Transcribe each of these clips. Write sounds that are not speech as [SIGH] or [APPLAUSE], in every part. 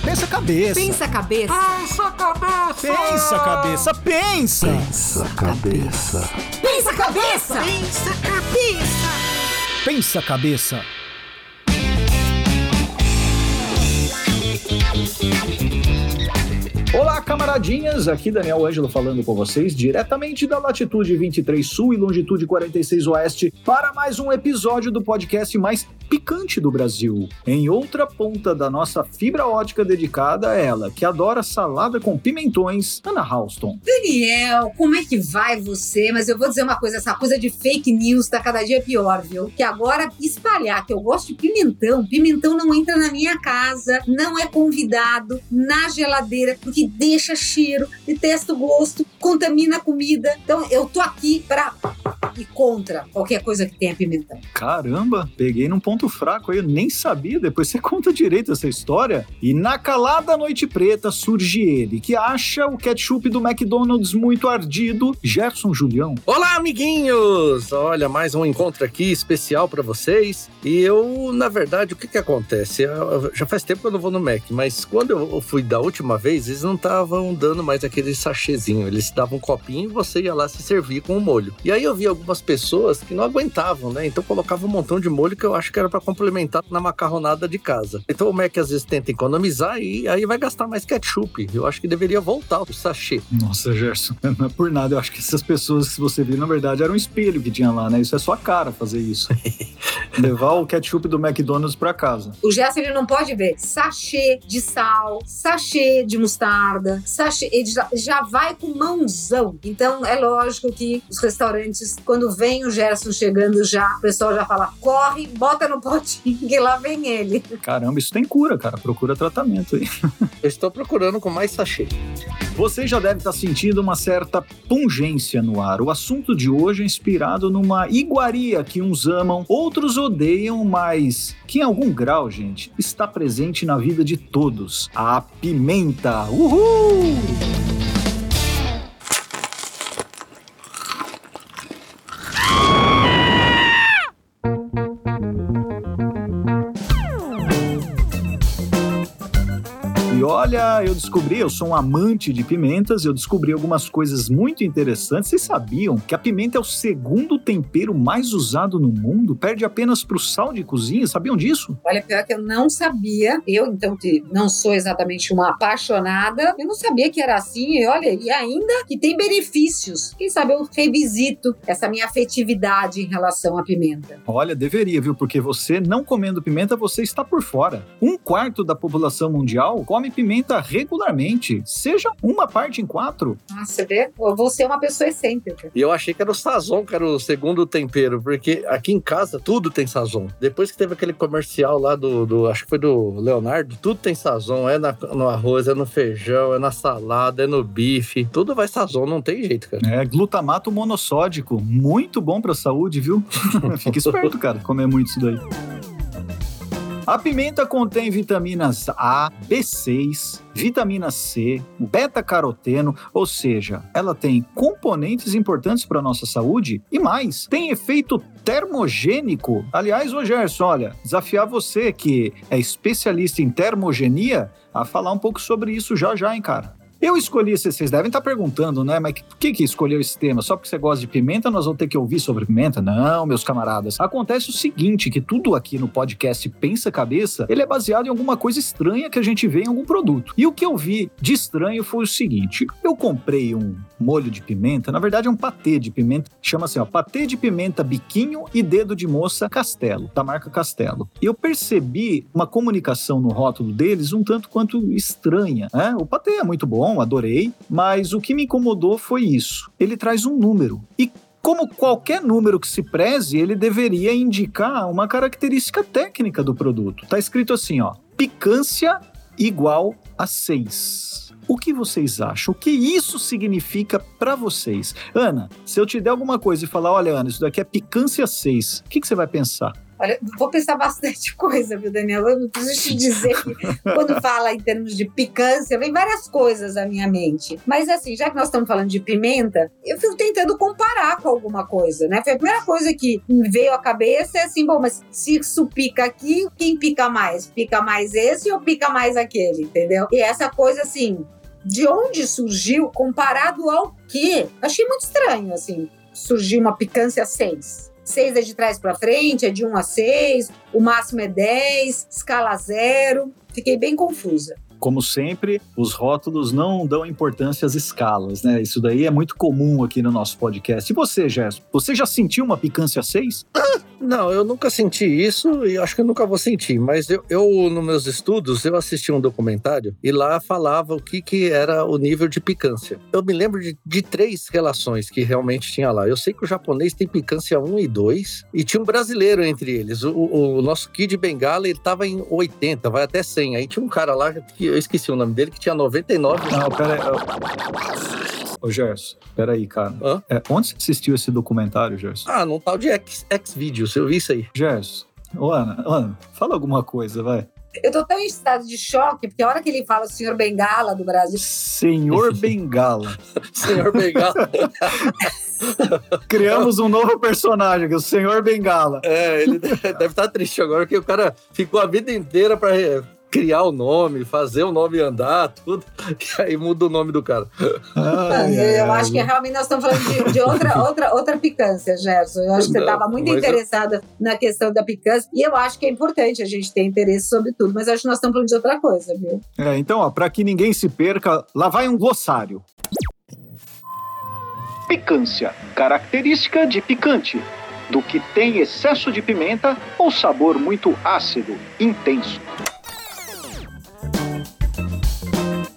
Pensa a cabeça. Pensa a cabeça. Pensa cabeça. Pensa a cabeça, pensa. Pensa cabeça. Pensa a cabeça. Pensa cabeça. Pensa a cabeça. Olá, camaradinhas! Aqui Daniel Ângelo falando com vocês diretamente da latitude 23 sul e longitude 46 oeste para mais um episódio do podcast mais picante do Brasil. Em outra ponta da nossa fibra ótica dedicada a ela, que adora salada com pimentões, Ana Halston. Daniel, como é que vai você? Mas eu vou dizer uma coisa, essa coisa de fake news tá cada dia pior, viu? Que agora espalhar que eu gosto de pimentão, pimentão não entra na minha casa, não é convidado na geladeira, porque deixa cheiro, detesta o gosto, contamina a comida. Então eu tô aqui pra e contra qualquer coisa que tenha pimentão. Caramba, peguei num ponto fraco aí, eu nem sabia. Depois você [LAUGHS] conta direito essa história. E na calada noite preta surge ele, que acha o ketchup do McDonald's muito ardido, Gerson Julião. Olá, amiguinhos! Olha, mais um encontro aqui especial para vocês. E eu, na verdade, o que que acontece? Eu- já faz tempo que eu não vou no Mac, mas quando eu fui da última vez, eles não estavam dando mais aquele sachêzinho. Eles davam um copinho e você ia lá se servir com o molho. E aí eu vi algumas pessoas que não aguentavam, né? Então colocava um montão de molho que eu acho que era para complementar na macarronada de casa. Então o Mac às vezes tenta economizar e aí vai gastar mais ketchup. Eu acho que deveria voltar o sachê. Nossa, Gerson, [LAUGHS] não é por nada. Eu acho que essas pessoas que você viu, na verdade, era um espelho que tinha lá, né? Isso é sua cara fazer isso. [LAUGHS] Levar o ketchup do McDonald's pra casa. O Gerson ele não pode ver sachê de sal, sachê de mostarda, sachê, ele já, já vai com mãozão. Então é lógico que os restaurantes, quando vem o Gerson chegando já, o pessoal já fala: corre, bota no potinho que lá vem ele. Caramba, isso tem cura, cara. Procura tratamento aí. Eu estou procurando com mais sachê. Você já deve estar sentindo uma certa pungência no ar. O assunto de hoje é inspirado numa iguaria que uns amam, outros odeiam, mas que em algum grau, gente, está presente na vida de todos. A pimenta. Uhul! Olha, eu descobri, eu sou um amante de pimentas, eu descobri algumas coisas muito interessantes. Vocês sabiam que a pimenta é o segundo tempero mais usado no mundo? Perde apenas para o sal de cozinha? Sabiam disso? Olha, pior que eu não sabia. Eu, então, que não sou exatamente uma apaixonada, eu não sabia que era assim. E olha, e ainda que tem benefícios. Quem sabe eu revisito essa minha afetividade em relação à pimenta. Olha, deveria, viu? Porque você não comendo pimenta, você está por fora. Um quarto da população mundial come pimenta regularmente, seja uma parte em quatro. Nossa, você vê? Eu vou ser uma pessoa excêntrica. E eu achei que era o sazon, que era o segundo tempero, porque aqui em casa tudo tem sazon. Depois que teve aquele comercial lá do, do- acho que foi do Leonardo, tudo tem sazon. É na- no arroz, é no feijão, é na salada, é no bife. Tudo vai sazon, não tem jeito, cara. É, glutamato monossódico, muito bom pra saúde, viu? [LAUGHS] Fica esperto, cara, comer muito isso daí. A pimenta contém vitaminas A, B6, vitamina C, beta-caroteno, ou seja, ela tem componentes importantes para nossa saúde e mais, tem efeito termogênico. Aliás, ô Gerson, olha, desafiar você que é especialista em termogenia a falar um pouco sobre isso já já, hein, cara. Eu escolhi vocês devem estar perguntando, né? Mas por que, que escolheu esse tema? Só porque você gosta de pimenta, nós vamos ter que ouvir sobre pimenta? Não, meus camaradas. Acontece o seguinte, que tudo aqui no podcast Pensa Cabeça, ele é baseado em alguma coisa estranha que a gente vê em algum produto. E o que eu vi de estranho foi o seguinte, eu comprei um molho de pimenta, na verdade é um patê de pimenta, chama assim, ó, patê de pimenta biquinho e dedo de moça Castelo, da marca Castelo. E eu percebi uma comunicação no rótulo deles um tanto quanto estranha, né? O patê é muito bom, adorei, mas o que me incomodou foi isso. Ele traz um número. E como qualquer número que se preze, ele deveria indicar uma característica técnica do produto. Tá escrito assim, ó: picância igual a 6. O que vocês acham? O que isso significa para vocês? Ana, se eu te der alguma coisa e falar, olha, Ana, isso daqui é picância 6, o que, que você vai pensar? Olha, vou pensar bastante [LAUGHS] coisa, viu, Daniel? Eu preciso te dizer que quando fala em termos de picância, vem várias coisas à minha mente. Mas assim, já que nós estamos falando de pimenta, eu fico tentando comparar com alguma coisa, né? Foi a primeira coisa que me veio à cabeça é assim, bom, mas se isso pica aqui, quem pica mais? Pica mais esse ou pica mais aquele, entendeu? E essa coisa assim, de onde surgiu comparado ao quê? Achei muito estranho, assim, surgiu uma picância 6. 6 é de trás para frente, é de 1 a 6, o máximo é 10, escala 0. Fiquei bem confusa. Como sempre, os rótulos não dão importância às escalas, né? Isso daí é muito comum aqui no nosso podcast. E você, Gerson? Você já sentiu uma picância 6? Não, eu nunca senti isso e acho que eu nunca vou sentir. Mas eu, eu, nos meus estudos, eu assisti um documentário e lá falava o que, que era o nível de picância. Eu me lembro de, de três relações que realmente tinha lá. Eu sei que o japonês tem picância 1 e 2 e tinha um brasileiro entre eles. O, o, o nosso Kid Bengala, ele tava em 80, vai até 100. Aí tinha um cara lá, que eu esqueci o nome dele, que tinha 99. Não, pera aí. Ô, Gerson, peraí, cara. Hã? É, onde você assistiu esse documentário, Gerson? Ah, num tal de X, X-Videos, eu vi isso aí. Gerson, ô, Ana, Ana, fala alguma coisa, vai. Eu tô tão em estado de choque, porque a hora que ele fala o senhor Bengala do Brasil, Senhor [LAUGHS] Bengala. Senhor Bengala. [LAUGHS] Criamos um novo personagem, que é o Senhor Bengala. é, ele [LAUGHS] deve estar triste agora, que o cara ficou a vida inteira pra criar o nome, fazer o nome andar, tudo. [LAUGHS] E aí muda o nome do cara. Ai, eu ai, acho que realmente nós estamos falando de, de outra, [LAUGHS] outra, outra picância, Gerson. Eu acho que você estava muito mas eu- interessada na questão da picância. E eu acho que é importante a gente ter interesse sobre tudo, mas eu acho que nós estamos falando de outra coisa, viu? É, então, ó, pra que ninguém se perca, lá vai um glossário. Picância, característica de picante, do que tem excesso de pimenta ou sabor muito ácido, intenso.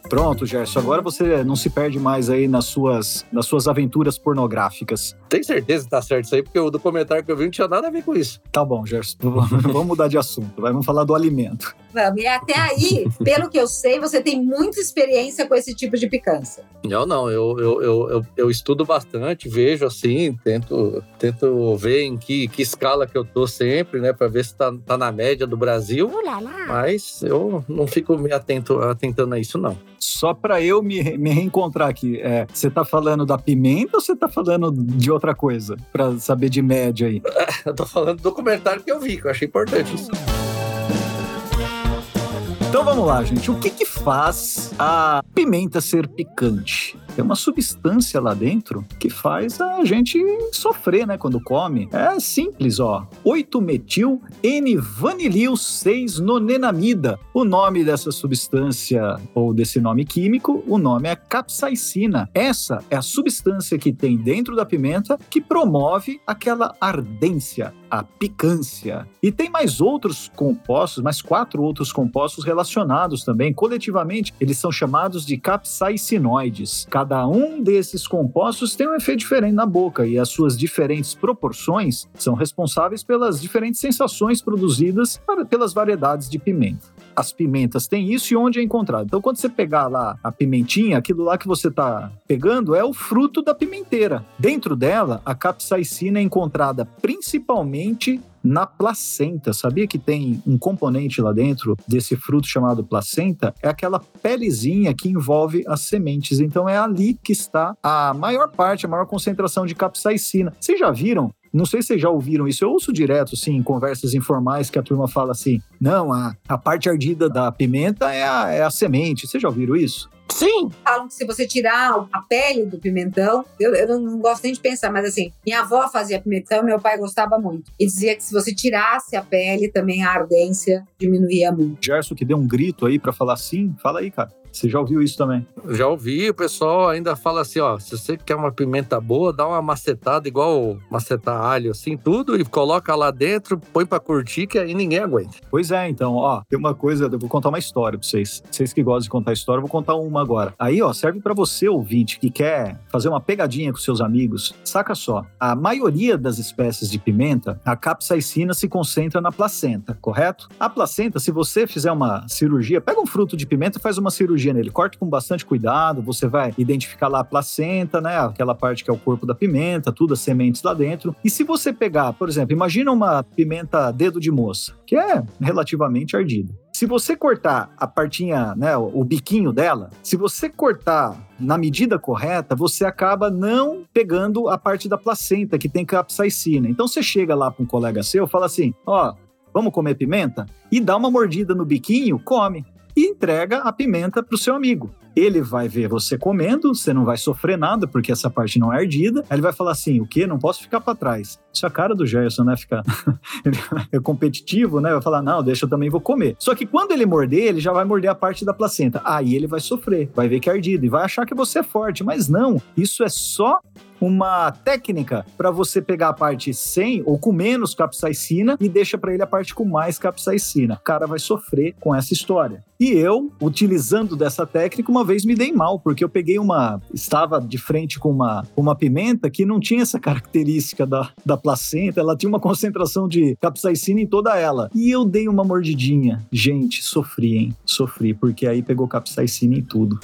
Pronto, Gerson, agora você não se perde mais aí nas suas, nas suas aventuras pornográficas. Tem certeza que tá certo isso aí, porque o documentário que eu vi não tinha nada a ver com isso. Tá bom, Gerson, [LAUGHS] vamos mudar de assunto, vai, vamos falar do alimento. Vamos. E até aí, pelo que eu sei, você tem muita experiência com esse tipo de picância. Eu não, eu, eu, eu, eu, eu estudo bastante, vejo assim, tento, tento ver em que, que escala que eu tô sempre, né, pra ver se tá, tá na média do Brasil. Mas eu não fico me atento, atentando a isso, não. Só pra eu me, me reencontrar aqui, é, você tá falando da pimenta ou você tá falando de outra coisa? Pra saber de média aí. [LAUGHS] Eu tô falando do documentário que eu vi, que eu achei importante isso. Então vamos lá, gente. O que que faz a pimenta ser picante? Tem uma substância lá dentro que faz a gente sofrer, né, quando come. É simples, ó. 8-metil N-vanilil 6-nonenamida. O nome dessa substância ou desse nome químico, o nome é capsaicina. Essa é a substância que tem dentro da pimenta que promove aquela ardência, a picância. E tem mais outros compostos, mais quatro outros compostos relacionados também. Coletivamente, eles são chamados de capsaicinoides. Cada um desses compostos tem um efeito diferente na boca e as suas diferentes proporções são responsáveis pelas diferentes sensações produzidas pelas variedades de pimenta. As pimentas têm isso e onde é encontrado. Então, quando você pegar lá a pimentinha, aquilo lá que você está pegando é o fruto da pimenteira. Dentro dela, a capsaicina é encontrada principalmente na placenta. Sabia que tem um componente lá dentro desse fruto chamado placenta? É aquela pelezinha que envolve as sementes. Então é ali que está a maior parte, a maior concentração de capsaicina. Vocês já viram? Não sei se vocês já ouviram isso. Eu ouço direto, assim, em conversas informais que a turma fala assim: não, a, a parte ardida da pimenta é a, é a semente. Vocês já ouviram isso? Sim! Falam que se você tirar a pele do pimentão, eu, eu não, gosto nem de pensar, mas assim, minha avó fazia pimentão, meu pai gostava muito. E dizia que se você tirasse a pele, também a ardência diminuía muito. Gerson que deu um grito aí pra falar sim, fala aí, cara. Você já ouviu isso também? Já ouvi, o pessoal ainda fala assim, ó, se você quer uma pimenta boa, dá uma macetada igual macetar alho, assim, tudo, e coloca lá dentro, põe pra curtir, que aí ninguém aguenta. Pois é, então, ó, tem uma coisa, eu vou contar uma história pra vocês. Vocês que gostam de contar história, eu vou contar uma agora. Aí, ó, serve pra você, ouvinte, que quer fazer uma pegadinha com seus amigos. Saca só, a maioria das espécies de pimenta, a capsaicina se concentra na placenta, correto? A placenta, se você fizer uma cirurgia, pega um fruto de pimenta e faz uma cirurgia cirurgia nele. Corte com bastante cuidado, você vai identificar lá a placenta, né? Aquela parte que é o corpo da pimenta, tudo, as sementes lá dentro. E se você pegar, por exemplo, imagina uma pimenta dedo de moça, que é relativamente ardida. Se você cortar a partinha, né, o biquinho dela, se você cortar na medida correta, você acaba não pegando a parte da placenta que tem capsaicina. Então você chega lá para um colega seu, fala assim: "Ó, vamos comer pimenta?" E dá uma mordida no biquinho, come e entrega a pimenta para o seu amigo. Ele vai ver você comendo, você não vai sofrer nada, porque essa parte não é ardida. Aí ele vai falar assim: o quê? Não posso ficar para trás. Isso é a cara do Gerson, né? Ficar [LAUGHS] é competitivo, né? Vai falar: não, deixa eu também vou comer. Só que quando ele morder, ele já vai morder a parte da placenta. Aí ele vai sofrer, vai ver que é ardido e vai achar que você é forte. Mas não, isso é só uma técnica para você pegar a parte sem ou com menos capsaicina e deixa para ele a parte com mais capsaicina. O cara vai sofrer com essa história. E eu, utilizando dessa técnica, uma vez me dei mal, porque eu peguei uma. Estava de frente com uma, uma pimenta que não tinha essa [LAUGHS] característica da, da placenta, ela tinha uma concentração de capsaicina em toda ela. E eu dei uma mordidinha. Gente, sofri, hein? Sofri, porque aí pegou capsaicina em tudo.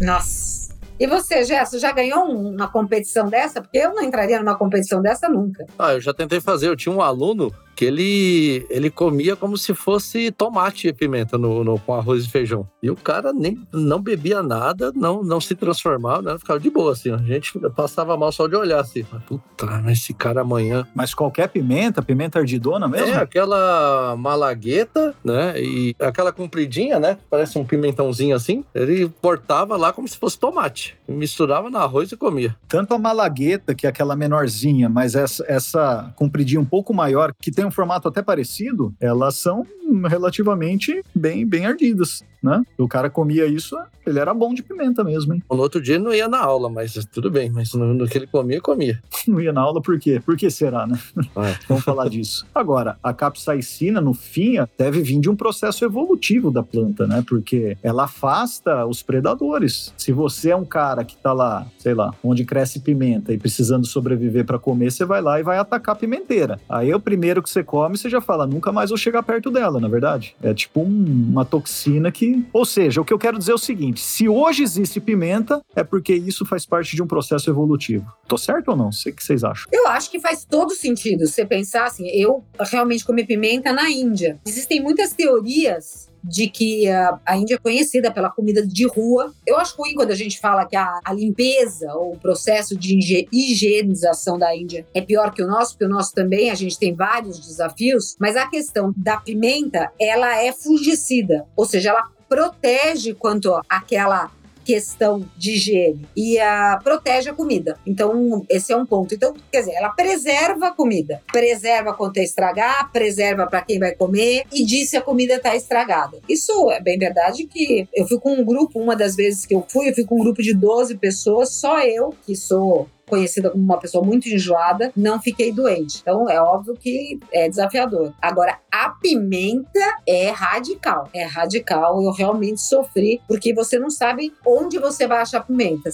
Nossa. E você, Gerson, já ganhou uma competição dessa? Porque eu não entraria numa competição dessa nunca. Ah, eu já tentei fazer. Eu tinha um aluno que ele, ele comia como se fosse tomate e pimenta no, no, com arroz e feijão. E o cara nem, não bebia nada, não, não se transformava, né? ficava de boa, assim. A gente passava mal só de olhar, assim. Puta, mas esse cara amanhã... Mas qualquer pimenta, pimenta ardidona mesmo? É, aquela malagueta, né? E aquela compridinha, né? Parece um pimentãozinho assim. Ele cortava lá como se fosse tomate. Misturava no arroz e comia. Tanto a malagueta, que é aquela menorzinha, mas essa, essa compridinha um pouco maior, que tem um formato até parecido, elas são relativamente bem, bem ardidas, né? O cara comia isso, ele era bom de pimenta mesmo, hein? No outro dia não ia na aula, mas tudo bem, mas no, no que ele comia, comia. [LAUGHS] Não ia na aula por quê? Por que será, né? É. [LAUGHS] Vamos falar disso. Agora, a capsaicina, no fim, deve vir de um processo evolutivo da planta, né? Porque ela afasta os predadores. Se você é um cara que tá lá, sei lá, onde cresce pimenta e precisando sobreviver para comer, você vai lá e vai atacar a pimenteira. Aí o primeiro que você come, você já fala, nunca mais vou chegar perto dela, na verdade. É tipo um, uma toxina que. Ou seja, o que eu quero dizer é o seguinte: se hoje existe pimenta, é porque isso faz parte de um processo evolutivo. Tô certo ou não? Sei o que vocês acham. Eu acho que faz todo sentido. Você pensar assim, eu realmente comi pimenta na Índia. Existem muitas teorias de que a, a, Índia é conhecida pela comida de rua. Eu acho ruim quando a gente fala que a, a limpeza ou o processo de higienização da Índia é pior que o nosso, porque o nosso também a gente tem vários desafios, mas a questão da pimenta, ela é fungicida, ou seja, ela protege quanto aquela questão de higiene e uh, protege a comida. Então, esse é um ponto. Então, quer dizer, ela preserva a comida, preserva quanto é estragar, preserva para quem vai comer e diz se a comida está estragada. Isso é bem verdade que eu fui com um grupo, uma das vezes que eu fui, eu fui com um grupo de 12 pessoas, só eu, que sou conhecida como uma pessoa muito enjoada, não fiquei doente. Então é óbvio que é desafiador. Agora, a pimenta é radical. É radical. Eu realmente sofri, porque você não sabe onde você vai achar pimenta.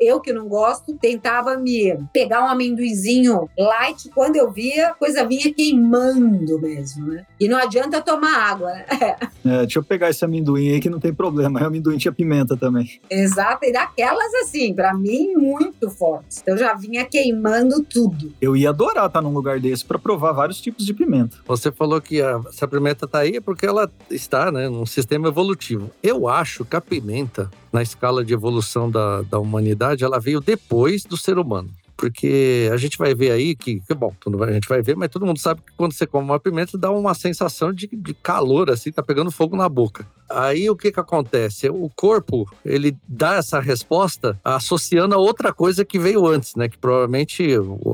Eu que não gosto, tentava me pegar um amendoizinho light. Quando eu via, a coisa vinha queimando mesmo, né? E não adianta tomar água, né? [LAUGHS] É, deixa eu pegar esse amendoim aí que não tem problema. O amendoim tinha pimenta também. Exato. E daquelas, assim, para mim, muito fortes. Então já vinha queimando tudo. Eu ia adorar estar num lugar desse para provar vários tipos de pimenta. Você falou que a, se a pimenta tá aí é porque ela está, né, num sistema evolutivo. Eu acho que a pimenta, na escala de evolução da, da humanidade, ela veio depois do ser humano porque a gente vai ver aí que, que bom, a gente vai ver, mas todo mundo sabe que quando você come uma pimenta dá uma sensação de, de calor, assim, tá pegando fogo na boca. Aí o que que acontece? O corpo, ele dá essa resposta associando a outra coisa que veio antes, né? Que provavelmente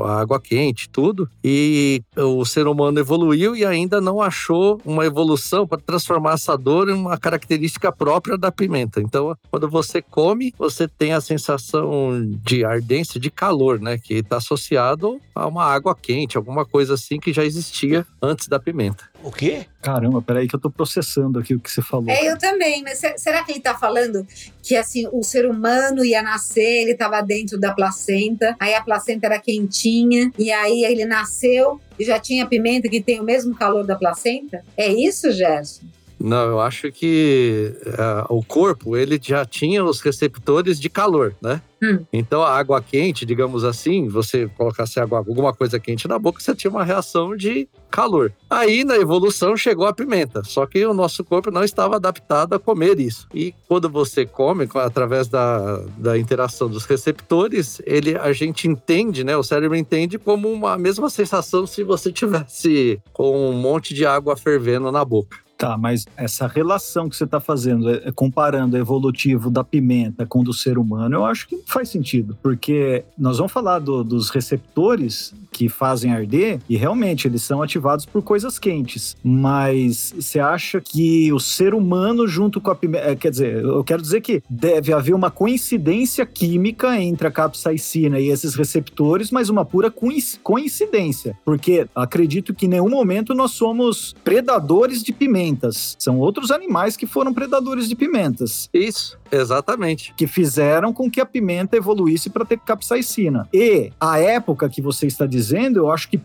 a água quente, tudo. E o ser humano evoluiu e ainda não achou uma evolução para transformar essa dor em uma característica própria da pimenta. Então, quando você come, você tem a sensação de ardência, de calor, né? Que está associado a uma água quente, alguma coisa assim que já existia antes da pimenta. O quê? Caramba, peraí que eu tô processando aqui o que você falou. É, eu também, mas será que ele tá falando que assim, o ser humano ia nascer, ele tava dentro da placenta, aí a placenta era quentinha, e aí ele nasceu e já tinha pimenta que tem o mesmo calor da placenta? É isso, Gerson? Não, eu acho que ah, o corpo, ele já tinha os receptores de calor, né? Hum. Então a água quente, digamos assim, você colocasse água, alguma coisa quente na boca, você tinha uma reação de calor. Aí na evolução chegou a pimenta, só que o nosso corpo não estava adaptado a comer isso. E quando você come, com- através da, da interação dos receptores, ele a gente entende, né? O cérebro entende como uma mesma sensação se você tivesse com um monte de água fervendo na boca. Tá, mas essa relação que você está fazendo, é- é comparando o evolutivo da pimenta com o do ser humano, eu acho que faz sentido. Porque nós vamos falar do- dos receptores que fazem arder, e realmente eles são ativados por coisas quentes. Mas você acha que o ser humano, junto com a pimenta. Quer dizer, eu quero dizer que deve haver uma coincidência química entre a capsaicina e esses receptores, mas uma pura coinc- coincidência. Porque acredito que em nenhum momento nós somos predadores de pimentas. São outros animais que foram predadores de pimentas. Isso, exatamente. Que fizeram com que a pimenta evoluísse para ter capsaicina. E a época que você está dizendo, eu acho que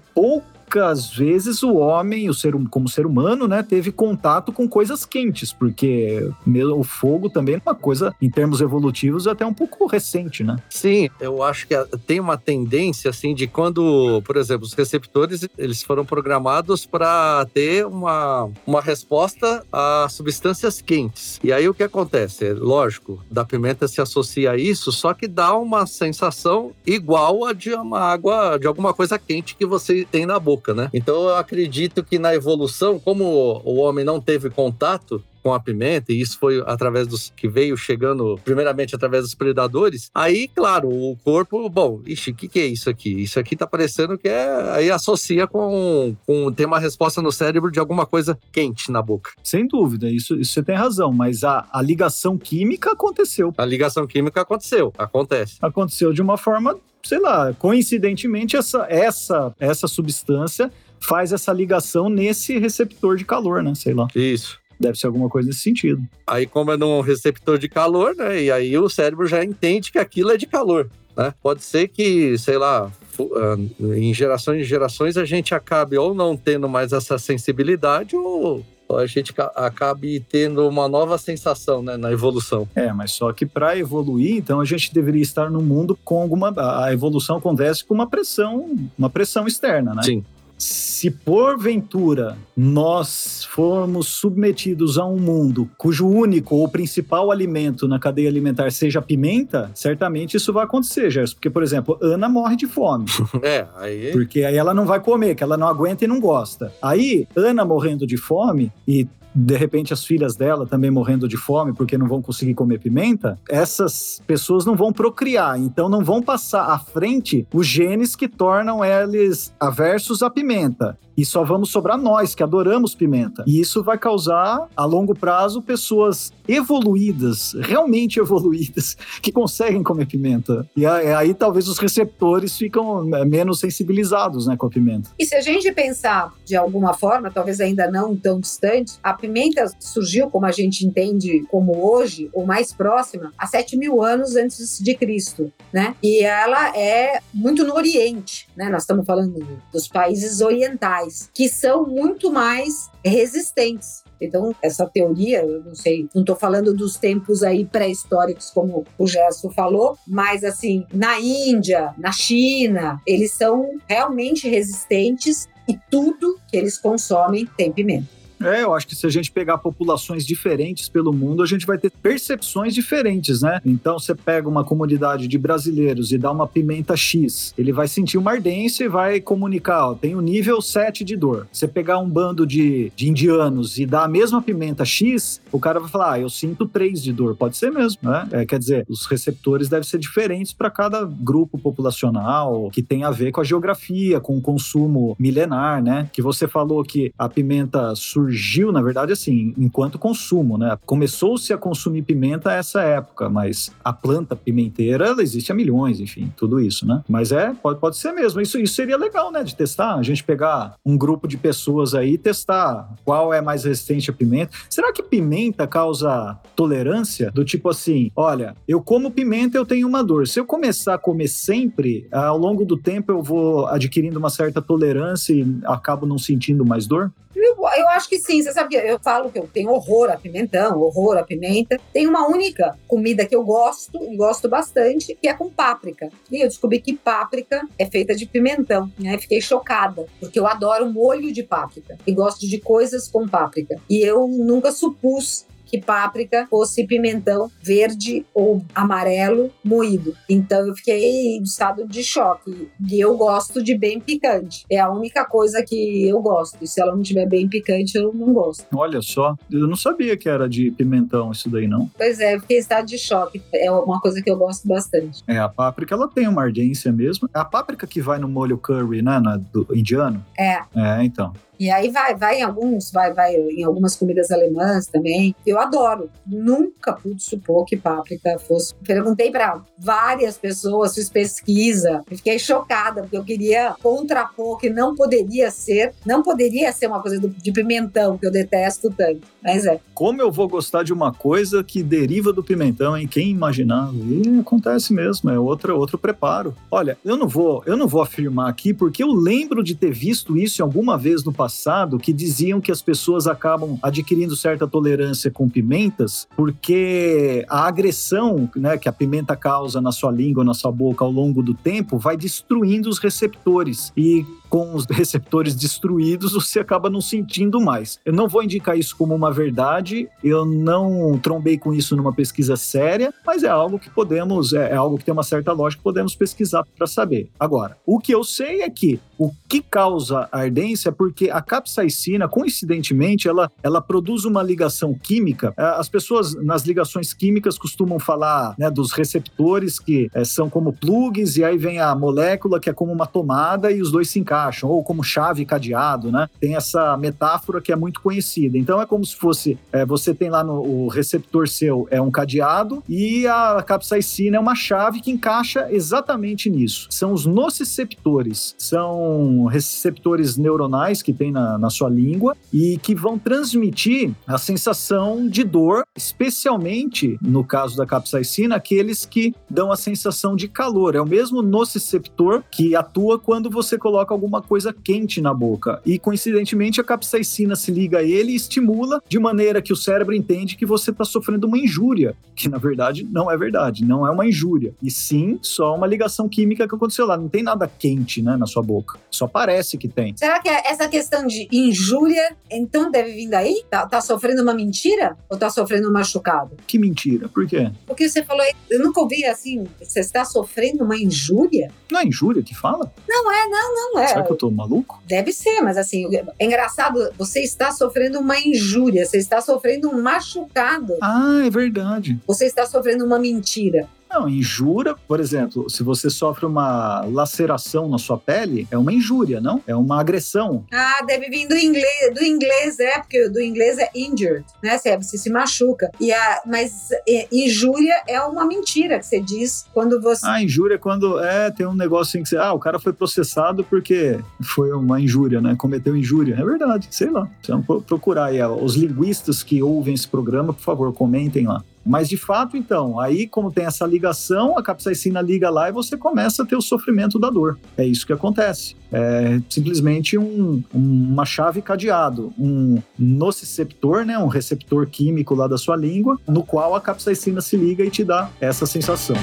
poucas vezes o homem, o ser, hum- como ser humano, né, teve contato com coisas quentes, porque o fogo também é uma coisa, em termos evolutivos, até um pouco recente, né? Sim, eu acho que a- tem uma tendência assim de quando, por exemplo, os receptores eles foram programados para ter uma, uma resposta a substâncias quentes. E aí o que acontece? Lógico, da pimenta se associa a isso, só que dá uma sensação igual a de uma água, de alguma coisa quente que você tem na boca, né? Então eu acredito que na evolução, como o homem não teve contato com a pimenta, e isso foi através dos que veio chegando, primeiramente através dos predadores. Aí, claro, o corpo, bom, ixi, o que, que é isso aqui? Isso aqui tá parecendo que é. Aí associa com, com. Tem uma resposta no cérebro de alguma coisa quente na boca. Sem dúvida, isso, isso você tem razão, mas a, a ligação química aconteceu. A ligação química aconteceu, acontece. Aconteceu de uma forma, sei lá, coincidentemente, essa, essa, essa substância faz essa ligação nesse receptor de calor, né? Sei lá. Isso. Deve ser alguma coisa nesse sentido. Aí, como é num receptor de calor, né? E aí o cérebro já entende que aquilo é de calor. Né? Pode ser que, sei lá, ah, em gerações e gerações a gente acabe ou não tendo mais essa sensibilidade ou a gente ca- acabe tendo uma nova sensação né, na evolução. É, mas só que para evoluir, então a gente deveria estar no mundo com alguma. A evolução acontece com uma pressão, uma pressão externa, né? Sim. Se porventura nós formos submetidos a um mundo cujo único ou principal alimento na cadeia alimentar seja a pimenta, certamente isso vai acontecer, Gerson. Porque, por exemplo, Ana morre de fome. [LAUGHS] É, aí. Porque aí ela não vai comer, que ela não aguenta e não gosta. Aí, Ana morrendo de fome e de repente as filhas dela também morrendo de fome porque não vão conseguir comer pimenta, essas pessoas não vão procriar, então não vão passar à frente os genes que tornam eles aversos à pimenta. E só vamos sobrar nós que adoramos pimenta. E isso vai causar, a longo prazo, pessoas evoluídas, realmente evoluídas, [LAUGHS] que conseguem comer pimenta. E aí, talvez os receptores ficam é, menos sensibilizados né, com a pimenta. E se a gente pensar de alguma forma, talvez ainda não tão distante, a pimenta surgiu, como a gente entende como hoje, ou mais próxima, há 7 mil anos antes de Cristo, né? E ela é muito no Oriente, né? Nós estamos falando dos países orientais, que são muito mais resistentes. Então, essa teoria, eu não sei, não estou falando dos tempos aí pré-históricos, como o Gerson falou, mas assim, na Índia, na China, eles são realmente resistentes e tudo que eles consomem tem pimenta. É, eu acho que se a gente pegar populações diferentes pelo mundo, a gente vai ter percepções diferentes, né? Então, você pega uma comunidade de brasileiros e dá uma pimenta X, ele vai sentir uma ardência e vai comunicar, ó, tem o nível 7 de dor. Você pegar um bando de, de indianos e dar a mesma pimenta X, o cara vai falar, ah, eu sinto 3 de dor. Pode ser mesmo, né? É, quer dizer, os receptores devem ser diferentes para cada grupo populacional, que tem a ver com a geografia, com o consumo milenar, né? Que você falou que a pimenta surgiu, na verdade, assim, enquanto consumo, né? Começou-se a consumir pimenta essa época, mas a planta pimenteira, existe há milhões, enfim, tudo isso, né? Mas é, pode, pode ser mesmo. Isso, isso seria legal, né? De testar, a gente pegar um grupo de pessoas aí e testar qual é mais resistente a pimenta. Será que pimenta causa tolerância? Do tipo assim, olha, eu como pimenta, eu tenho uma dor. Se eu começar a comer sempre, ao longo do tempo eu vou adquirindo uma certa tolerância e acabo não sentindo mais dor? Eu, acho que sim, você sabe que eu falo que eu tenho horror a pimentão, horror a pimenta. Tem uma única comida que eu gosto, e gosto bastante, que é com páprica. E eu descobri que páprica é feita de pimentão, né? Fiquei chocada, porque eu adoro molho de páprica e gosto de coisas com páprica. E eu nunca supus que páprica fosse pimentão verde ou amarelo moído. Então eu fiquei em estado de choque. E eu gosto de bem picante. É a única coisa que eu gosto. E se ela não tiver bem picante, eu não gosto. Olha só, eu não sabia que era de pimentão isso daí, não. Pois é, eu fiquei em estado de choque. É uma coisa que eu gosto bastante. É, a páprica, ela tem uma ardência mesmo. É a páprica que vai no molho curry, né, na- do indiano. É. É, então. E aí vai, vai em alguns, vai, vai em algumas comidas alemãs também. Eu adoro. Nunca pude supor que páprica fosse. Perguntei para várias pessoas, fiz pesquisa, fiquei chocada porque eu queria contrapor que não poderia ser, não poderia ser uma coisa de pimentão que eu detesto tanto. Mas é. Como eu vou gostar de uma coisa que deriva do pimentão, hein? Quem imaginava? E acontece mesmo, é outra, outro preparo. Olha, eu não vou, eu não vou afirmar aqui porque eu lembro de ter visto isso alguma vez no passado que diziam que as pessoas acabam adquirindo certa tolerância com pimentas porque a agressão, né, que a pimenta causa na sua língua, na sua boca ao longo do tempo vai destruindo os receptores e com os receptores destruídos, você acaba não sentindo mais. Eu não vou indicar isso como uma verdade, eu não trombei com isso numa pesquisa séria, mas é algo que podemos, é, é algo que tem uma certa lógica, podemos pesquisar para saber. Agora, o que eu sei é que o que causa a ardência é porque a capsaicina, coincidentemente, ela, ela produz uma ligação química. É, As pessoas nas ligações químicas costumam falar né, dos receptores que é, são como plugs, e aí vem a molécula que é como uma tomada e os dois se encaixam, ou como chave cadeado, né? Tem essa metáfora que é muito conhecida. Então é como se fosse, é, você tem lá no o receptor seu é um cadeado e a capsaicina é uma chave que encaixa exatamente nisso. São os nociceptores, são receptores neuronais que tem na, na sua língua e que vão transmitir a sensação de dor, especialmente no caso da capsaicina, aqueles que dão a sensação de calor. É o mesmo nociceptor que atua quando você coloca alguma coisa quente na boca. E coincidentemente a capsaicina se liga a ele e estimula de maneira que o cérebro entende que você está sofrendo uma injúria, que na verdade não é verdade, não é uma injúria. E sim, só uma ligação química que aconteceu lá. Não tem nada quente, né, na sua boca. Só parece que tem. Será que essa questão de injúria, então deve vir daí? Tá, tá sofrendo uma mentira ou tá sofrendo um machucado? Que mentira. Por quê? Porque você falou, eu nunca ouvi assim, você está sofrendo uma injúria? Não é injúria que fala? Não é, não, não é. Será que eu tô maluco? Deve ser, mas assim, é engraçado, você está sofrendo uma injúria, você está sofrendo um machucado, Ah, é verdade. você está sofrendo uma mentira. Não, injúria, por exemplo, se você sofre uma laceração na sua pele, é uma injúria, não? É uma agressão. Ah, deve vir do inglês, do inglês é, porque do inglês é injured, né? Você, você se machuca. E a, mas é, injúria é uma mentira que você diz quando você. Ah, injúria é quando é, tem um negócio em que você, ah, o cara foi processado porque foi uma injúria, né? Cometeu injúria. É verdade, sei lá. Então, pro- procurar aí, ó, os linguistas que ouvem esse programa, por favor, comentem lá. Mas de fato, então, aí como tem essa ligação, a capsaicina liga lá e você começa a ter o sofrimento da dor. É isso que acontece. É simplesmente um- um- uma chave cadeado, um nociceptor, né, um receptor químico lá da sua língua, no qual a capsaicina se liga e te dá essa sensação.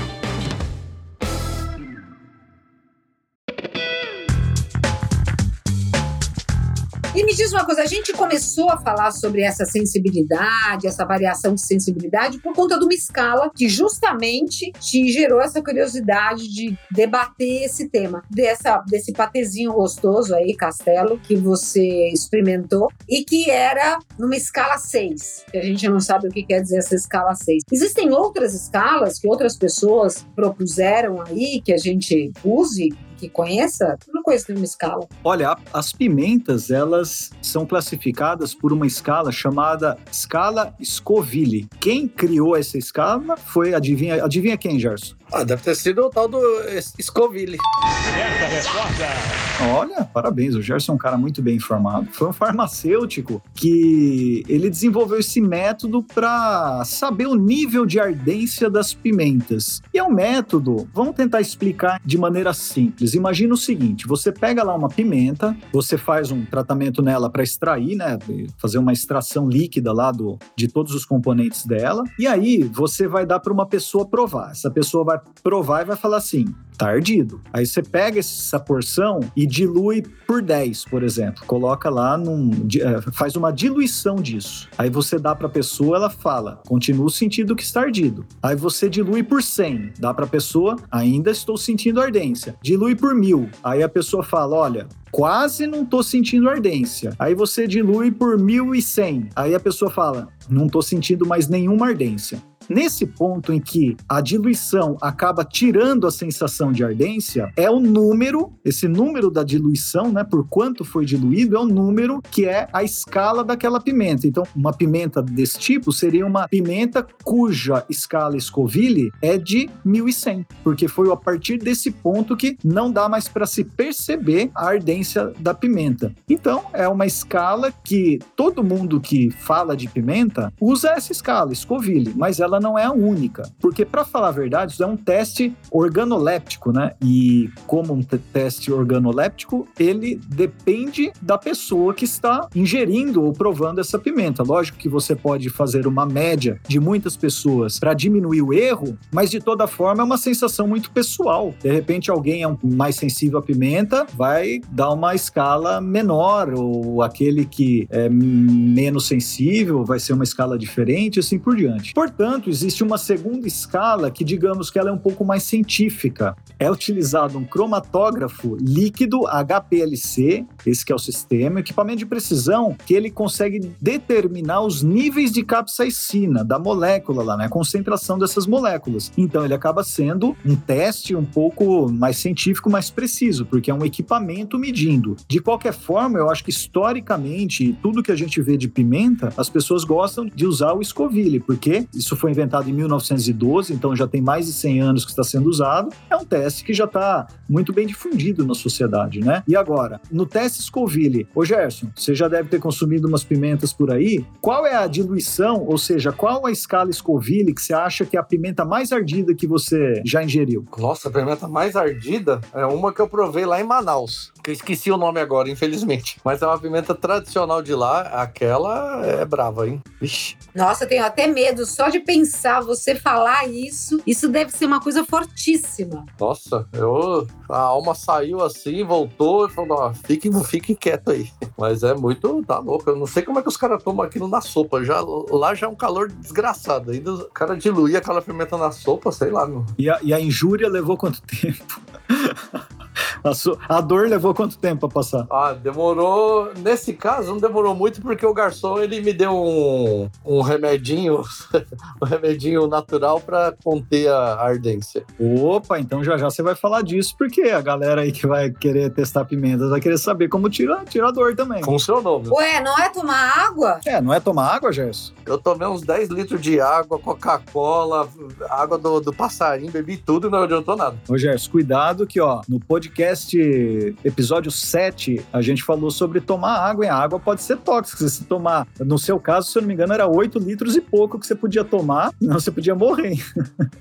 Diz uma coisa, a gente começou a falar sobre essa sensibilidade, essa variação de sensibilidade por conta de uma escala que justamente te gerou essa curiosidade de debater esse tema, dessa, desse patezinho gostoso aí, Castelo, que você experimentou e que era numa escala 6, que a gente não sabe o que quer dizer essa escala 6. Existem outras escalas que outras pessoas propuseram aí que a gente use, que conheça? Eu não conheço nenhuma escala. Olha, as pimentas, elas são classificadas por uma escala chamada escala Scoville. Quem criou essa escala foi, adivinha, adivinha quem, Gerson? Ah, deve ter sido o tal do Scoville. Olha, parabéns, o Gerson é um cara muito bem informado. Foi um farmacêutico que ele desenvolveu esse método para saber o nível de ardência das pimentas. E é um método, vamos tentar explicar de maneira simples. Imagina o seguinte, você pega lá uma pimenta, você faz um tratamento nela para extrair, né, fazer uma extração líquida lá do, de todos os componentes dela, e aí você vai dar para uma pessoa provar. Essa pessoa vai provar e vai falar assim: tá ardido. Aí você pega essa porção e dilui por 10, por exemplo. Coloca lá num. eh, faz uma diluição disso. Aí você dá pra pessoa, ela fala: continuo sentindo que está ardido. Aí você dilui por 100, dá pra pessoa, ainda estou sentindo ardência. Dilui por mil. Aí a pessoa fala: olha. Quase não tô sentindo ardência. Aí você dilui por 1100. Aí a pessoa fala: não tô sentindo mais nenhuma ardência. Nesse ponto em que a diluição acaba tirando a sensação de ardência, é o número, esse número da diluição, né, por quanto foi diluído, é o número que é a escala daquela pimenta. Então, uma pimenta desse tipo seria uma pimenta cuja escala Scoville é de 1100, porque foi a partir desse ponto que não dá mais para se perceber a ardência da pimenta. Então, é uma escala que todo mundo que fala de pimenta usa essa escala, Scoville, mas ela não é a única. Porque, para falar a verdade, isso é um teste organoléptico, né? E como um te- teste organoléptico, ele depende da pessoa que está ingerindo ou provando essa pimenta. Lógico que você pode fazer uma média de muitas pessoas para diminuir o erro, mas de toda forma é uma sensação muito pessoal. De repente, alguém é mais sensível à pimenta, vai dar uma escala menor, ou aquele que é menos sensível vai ser uma escala diferente, assim por diante. Portanto, existe uma segunda escala que, digamos que ela é um pouco mais científica. É utilizado um cromatógrafo líquido HPLC, esse que é o sistema, equipamento de precisão, que ele consegue determinar os níveis de capsaicina da molécula lá, né? A concentração dessas moléculas. Então ele acaba sendo um teste um pouco mais científico, mais preciso, porque é um equipamento medindo. De qualquer forma, eu acho que historicamente, tudo que a gente vê de pimenta, as pessoas gostam de usar o Scoville, porque isso foi inventado em 1912, então já tem mais de 100 anos que está sendo usado. É um teste que já está muito bem difundido na sociedade, né? E agora, no teste Scoville, ô Gerson, você já deve ter consumido umas pimentas por aí. Qual é a diluição, ou seja, qual a escala Scoville que você acha que é a pimenta mais ardida que você já ingeriu? Nossa, a pimenta mais ardida é uma que eu provei lá em Manaus. Que eu esqueci o nome agora, infelizmente. Mas é uma pimenta tradicional de lá. Aquela é brava, hein? Vixe. Nossa, eu tenho até medo só de pensar você falar isso. Isso deve ser uma coisa fortíssima. Nossa, eu. A alma saiu assim, voltou e falou: ó, fique, fique quieto aí. [LAUGHS] Mas é muito. Tá louco. Eu não sei como é que os caras tomam aquilo na sopa. Já, lá já é um calor desgraçado. Ainda o cara diluía aquela pimenta na sopa, sei lá, meu. E a, e a injúria levou quanto tempo? [LAUGHS] A, su- a dor levou quanto tempo pra passar? Ah, demorou. Nesse caso, não demorou muito, porque o garçom ele me deu um, um remedinho, [LAUGHS] um remedinho natural pra conter a ardência. Opa, então já já você vai falar disso, porque a galera aí que vai querer testar pimentas vai querer saber como tira, tira a dor também. Funcionou, meu. Ué, não é tomar água? É, não é tomar água, Gerson? Eu tomei uns 10 litros de água, Coca-Cola, água do, do passarinho, bebi tudo e não adiantou nada. Ô, Gerson, cuidado que, ó, no podcast episódio 7, a gente falou sobre tomar água, e a água pode ser tóxica. Se tomar, no seu caso, se eu não me engano, era 8 litros e pouco que você podia tomar, [LAUGHS] senão você podia morrer.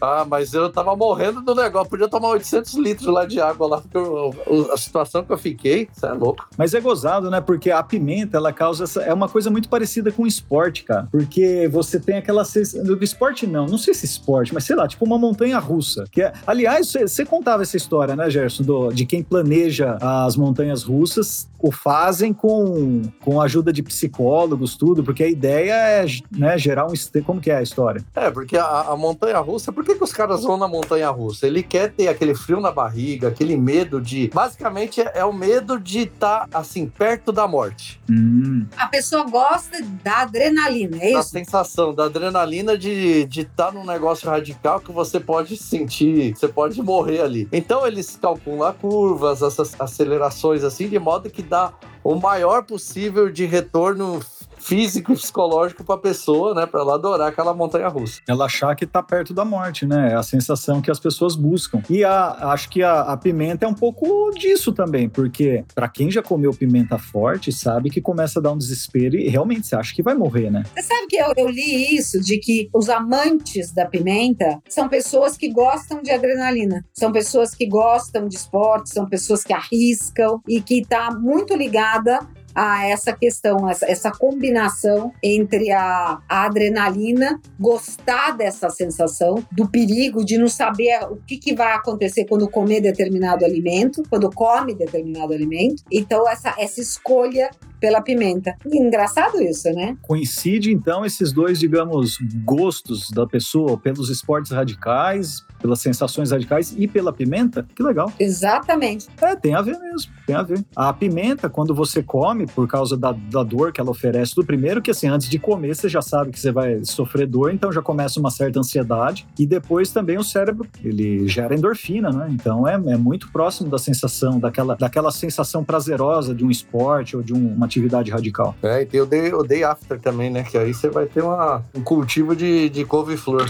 Ah, mas eu tava morrendo do negócio. Podia tomar 800 litros lá de água lá, porque eu- eu- a situação que eu fiquei, você é louco. Mas é gozado, né? Porque a pimenta, ela causa essa. É uma coisa muito parecida com o esporte, cara. Porque você tem aquela. Do esporte, não. Não sei se esporte, mas sei lá, tipo uma montanha russa. Que é... Aliás, você- você contava essa história, né, Gerson? Do- de quem planeja as montanhas russas, o fazem com, com a ajuda de psicólogos, tudo, porque a ideia é né, gerar um. Como que é a história? É, porque a, a montanha russa, por que, que os caras vão na montanha russa? Ele quer ter aquele frio na barriga, aquele medo de. Basicamente é, é o medo de estar, assim, perto da morte. Hum. A pessoa gosta da adrenalina, é A isso? sensação da adrenalina de estar de tá num negócio radical que você pode sentir, você pode morrer ali. Então eles calculam curvas, essas acelerações assim, de modo que dá o maior possível de retorno físico e psicológico pra pessoa, né? Pra ela adorar aquela montanha russa. Ela achar que tá perto da morte, né? É a sensação que as pessoas buscam. E a- acho que a, a pimenta é um pouco disso também, porque pra quem já comeu pimenta forte, sabe que começa a dar um desespero e realmente você acha que vai morrer, né? Você sabe que eu, eu li isso de que os amantes da pimenta são pessoas que gostam de adrenalina, são pessoas que gostam de esporte, são pessoas que arriscam e que tá muito ligada a essa questão, essa, combinação entre a, a adrenalina, gostar dessa sensação, do perigo de não saber o que, que vai acontecer quando comer determinado alimento, quando come determinado alimento. Então, essa, essa escolha pela pimenta. Engraçado isso, né? Coincide então esses dois, digamos, gostos da pessoa pelos esportes radicais, pelas sensações radicais e pela pimenta? Que legal. Exatamente. É, tem a ver mesmo, tem a ver. A pimenta, quando você come, por causa da, da dor que ela oferece, do primeiro que assim, antes de comer, você já sabe que você vai sofrer dor, então já começa uma certa ansiedade. E depois também o cérebro, ele gera endorfina, né? Então é, é muito próximo da sensação, daquela, daquela sensação prazerosa de um esporte ou de um- uma atividade radical. É, e tem o day, o day after também, né? Que aí você vai ter uma, um cultivo de, de couve-flor.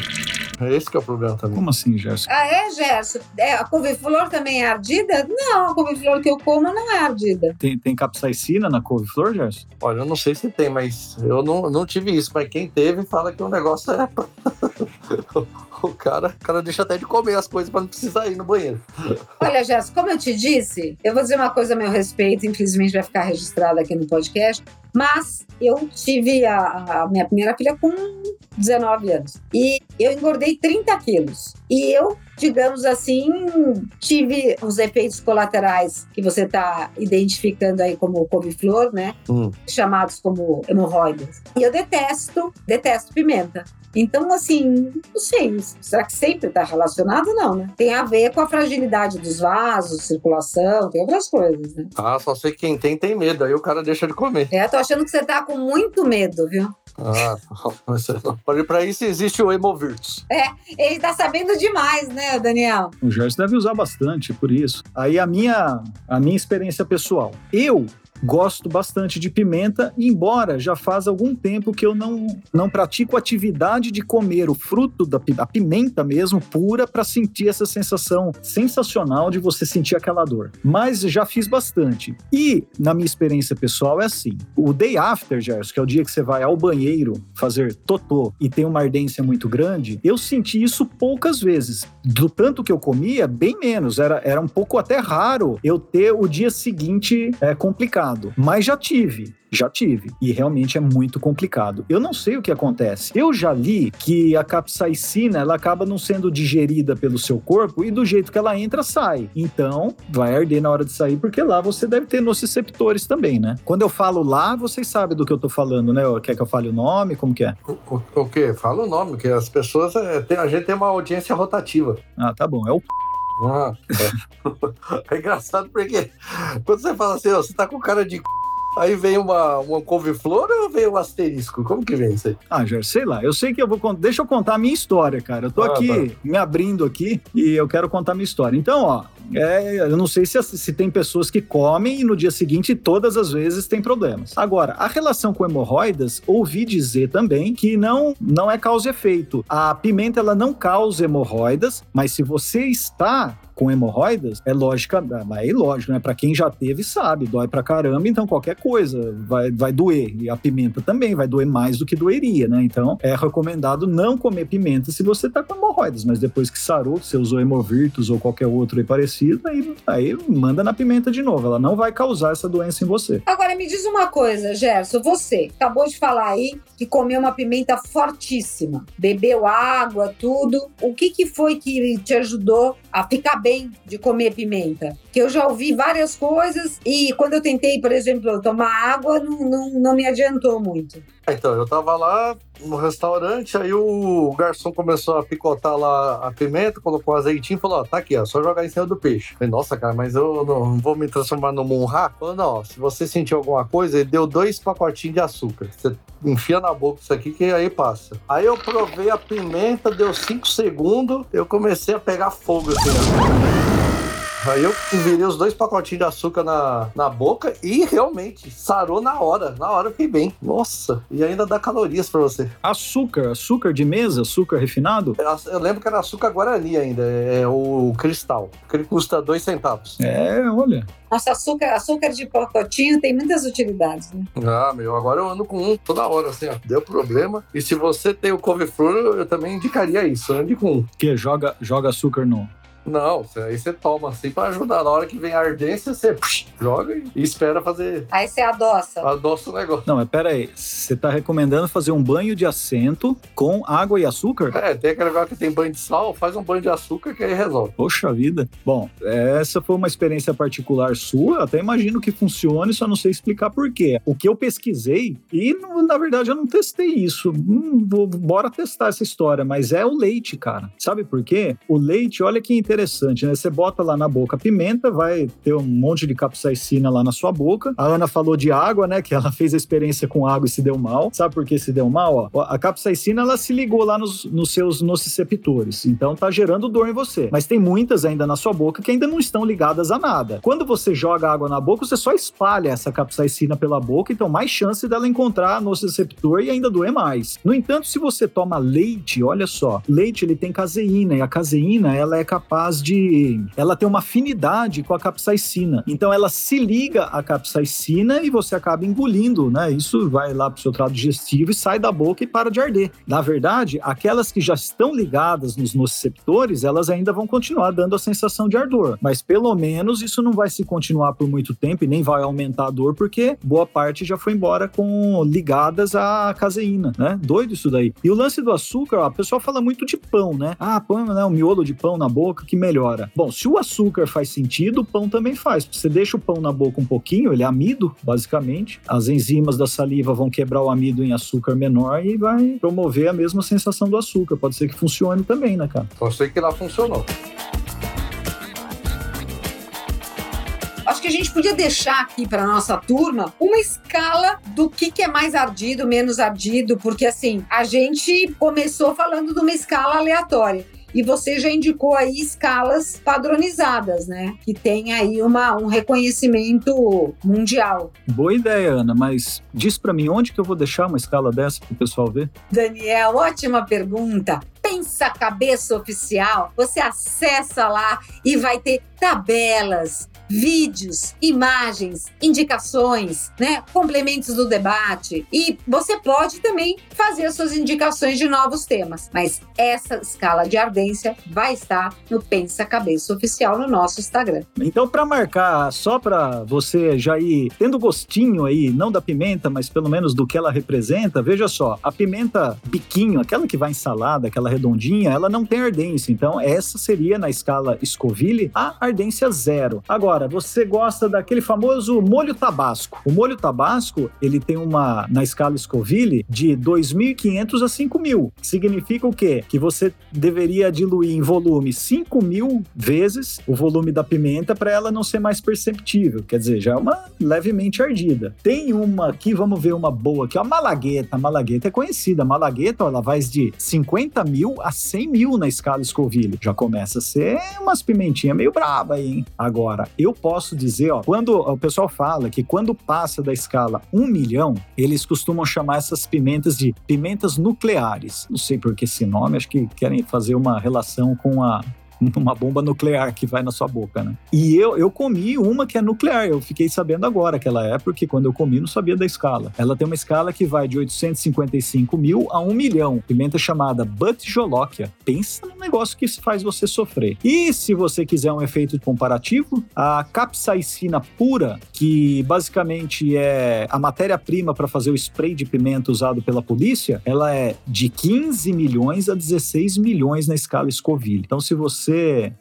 É esse que é o problema também. Como assim, Gerson? Ah, é, Gerson? É, a couve-flor também é ardida? Não, a couve-flor que eu como não é ardida. Tem, tem capsaicina na couve-flor, Gerson? Olha, eu não sei se tem, mas eu não, não tive isso. Mas quem teve fala que o negócio é. [LAUGHS] o, cara, o cara deixa até de comer as coisas pra não precisar ir no banheiro. Olha, Gerson, como eu te disse, eu vou dizer uma coisa a meu respeito, infelizmente vai ficar registrado aqui no podcast, mas eu tive a, a minha primeira filha com 19 anos e eu engordei 30 quilos. E eu, digamos assim, tive os efeitos colaterais que você está identificando aí como couve-flor, né? Hum. Chamados como hemorroidas. E eu detesto, detesto pimenta. Então, assim, não sei, será que sempre está relacionado? Não, né? Tem a ver com a fragilidade dos vasos, circulação, tem outras coisas, né? Ah, só sei que quem tem, tem medo. Aí o cara deixa de comer. É, tô achando que você tá com muito medo, viu? Ah, [LAUGHS] mas pra isso existe o Hemovirtus. Ele tá sabendo demais, né, Daniel? O Gerson deve usar bastante por isso. Aí a minha, a minha experiência pessoal. Eu gosto bastante de pimenta, embora já faz algum tempo que eu não, não pratico atividade de comer o fruto da pimenta mesmo, pura, para sentir essa sensação sensacional de você sentir aquela dor. Mas já fiz bastante. E, na minha experiência pessoal, é assim: o day after, Gerson, que é o dia que você vai ao banheiro fazer totô e tem uma ardência muito grande, eu senti isso poucas vezes. Do tanto que eu comia, bem menos. Era, era um pouco até raro eu ter o dia seguinte é, complicado. Mas já tive. Já tive. E realmente é muito complicado. Eu não sei o que acontece. Eu já li que a capsaicina ela acaba não sendo digerida pelo seu corpo e do jeito que ela entra, sai. Então, vai arder na hora de sair, porque lá você deve ter nociceptores também, né? Quando eu falo lá, vocês sabem do que eu tô falando, né? Quer que eu fale o nome? Como que é? O, o, o quê? Fala o nome, que as pessoas. é, tem- a gente tem uma audiência rotativa. Ah, tá bom. É o Ah, é. [LAUGHS] é engraçado porque quando você fala assim, ó, você tá com cara de c... aí vem uma, uma couve-flor ou vem um asterisco? Como que vem isso aí? Ah, Jorge, sei lá. Eu sei que eu vou contar. Deixa eu contar a minha história, cara. Eu tô Ah, aqui me abrindo aqui e eu quero contar a minha história. Então, ó, é, eu não sei se, se tem pessoas que comem e no dia seguinte todas as vezes tem problemas. Agora, a relação com hemorroidas, ouvi dizer também que não, não é causa e efeito. A pimenta ela não causa hemorroidas, mas se você está com hemorroidas, é lógica, é lógico, né? Pra quem já teve, sabe, dói pra caramba, então qualquer coisa vai, vai doer. E a pimenta também vai doer mais do que doeria, né? Então é recomendado não comer pimenta se você tá com hemorroidas, mas depois que sarou, que você usou hemovirtus ou qualquer outro aí parecido, aí, aí manda na pimenta de novo. Ela não vai causar essa doença em você. Agora me diz uma coisa, Gerson, você acabou de falar aí que comeu uma pimenta fortíssima, bebeu água, tudo. O que que foi que te ajudou a ficar bem de comer pimenta? Que eu já ouvi várias coisas e quando eu tentei, por exemplo, tomar água, não, não, não me adiantou muito. Então, eu tava lá no restaurante, aí o garçom começou a picotar lá a pimenta, colocou um azeitinho e falou: Ó, tá aqui, ó, só jogar em cima do peixe. Falei, nossa, cara, mas eu não vou me transformar num munra? Falou, não, se você sentir alguma coisa, ele deu dois pacotinhos de açúcar. Você enfia na boca isso aqui que aí passa. Aí eu provei a pimenta, deu cinco segundos, eu comecei a pegar fogo assim. ó. Aí eu virei os dois pacotinhos de açúcar na, na boca e realmente sarou na hora. Na hora eu fiquei bem. Nossa, e ainda dá calorias pra você. Açúcar, açúcar de mesa, açúcar refinado? Eu lembro que era açúcar Guarani ainda, é o cristal, que ele custa dois centavos. É, olha. Nossa, açúcar, açúcar de pacotinho tem muitas utilidades, né? Ah, meu, agora eu ando com um toda hora, assim, ó. Deu problema. E se você tem o couve-flor, eu também indicaria isso. Ande com um. Que joga, joga açúcar no. Não, aí você toma assim pra ajudar. Na hora que vem a ardência, você psh, joga e espera fazer. Aí você adoça. Adoça o negócio. Não, mas pera aí. Você tá recomendando fazer um banho de assento com água e açúcar? É, tem aquele negócio que tem banho de sal, faz um banho de açúcar que aí resolve. Poxa vida. Bom, essa foi uma experiência particular sua. Até imagino que funcione, só não sei explicar por quê. O que eu pesquisei, e na verdade eu não testei isso. Hum, vou- bora testar essa história, mas é o leite, cara. Sabe por quê? O leite, olha que interessante, né? Você bota lá na boca pimenta, vai ter um monte de capsaicina lá na sua boca. A Ana falou de água, né? Que ela fez a experiência com água e se deu mal. Sabe por que se deu mal? Ó, a capsaicina, ela se ligou lá nos, nos seus nociceptores. Então tá gerando dor em você. Mas tem muitas ainda na sua boca que ainda não estão ligadas a nada. Quando você joga água na boca, você só espalha essa capsaicina pela boca, então mais chance dela encontrar nociceptor e ainda doer mais. No entanto, se você toma leite, olha só, leite ele tem caseína e a caseína ela é capaz de, ela tem uma afinidade com a capsaicina. Então ela se liga à capsaicina e você acaba engolindo, né? Isso vai lá pro seu trato digestivo e sai da boca e para de arder. Na verdade, aquelas que já estão ligadas nos nociceptores, elas ainda vão continuar dando a sensação de ardor, mas pelo menos isso não vai se continuar por muito tempo e nem vai aumentar a dor porque boa parte já foi embora com ligadas à caseína, né? Doido isso daí. E o lance do açúcar, ó, a pessoa fala muito de pão, né? Ah, pão, né? Um miolo de pão na boca que melhora. Bom, se o açúcar faz sentido, o pão também faz. Você deixa o pão na boca um pouquinho, ele é amido, basicamente. As enzimas da saliva vão quebrar o amido em açúcar menor e vai promover a mesma sensação do açúcar. Pode ser que funcione também, né, cara? Só sei que lá funcionou. Acho que a gente podia deixar aqui para nossa turma uma escala do que, que é mais ardido, menos ardido, porque assim, a gente começou falando de uma escala aleatória. E você já indicou aí escalas padronizadas, né? Que tem aí uma, um reconhecimento mundial. Boa ideia, Ana, mas diz pra mim onde que eu vou deixar uma escala dessa pro pessoal ver? Daniel, ótima pergunta. Pensa Cabeça Oficial, você acessa lá e vai ter tabelas, vídeos, imagens, indicações, né, complementos do debate e você pode também fazer as suas indicações de novos temas. Mas essa escala de ardência vai estar no Pensa Cabeça Oficial no nosso Instagram. Então, pra marcar, só pra você já ir tendo gostinho aí, não da pimenta, mas pelo menos do que ela representa, veja só, a pimenta biquinho, aquela que vai em salada, aquela redondinha, ela não tem ardência. Então, essa seria na escala Scoville a ardência zero. Agora, você gosta daquele famoso molho tabasco. O molho tabasco, ele tem uma, na escala Scoville, de 2.500 a 5.000. Significa o quê? Que você deveria diluir em volume 5.000 vezes o volume da pimenta para ela não ser mais perceptível. Quer dizer, já é uma levemente ardida. Tem uma aqui, vamos ver uma boa aqui, a malagueta. A malagueta é conhecida. A malagueta, ela vai de 50 mil a 100 mil na escala Scoville. Já começa a ser umas pimentinhas meio braba aí, hein? Agora, eu posso dizer, ó, quando o pessoal fala que quando passa da escala 1 milhão, eles costumam chamar essas pimentas de pimentas nucleares. Não sei por que esse nome, acho que querem fazer uma relação com a uma bomba nuclear que vai na sua boca, né? E eu, eu comi uma que é nuclear, eu fiquei sabendo agora que ela é, porque quando eu comi não sabia da escala. Ela tem uma escala que vai de 855 mil a 1 milhão. Pimenta chamada Butjolokia. Pensa num negócio que faz você sofrer. E se você quiser um efeito comparativo, a capsaicina pura, que basicamente é a matéria-prima para fazer o spray de pimenta usado pela polícia, ela é de 15 milhões a 16 milhões na escala Scoville. Então, se você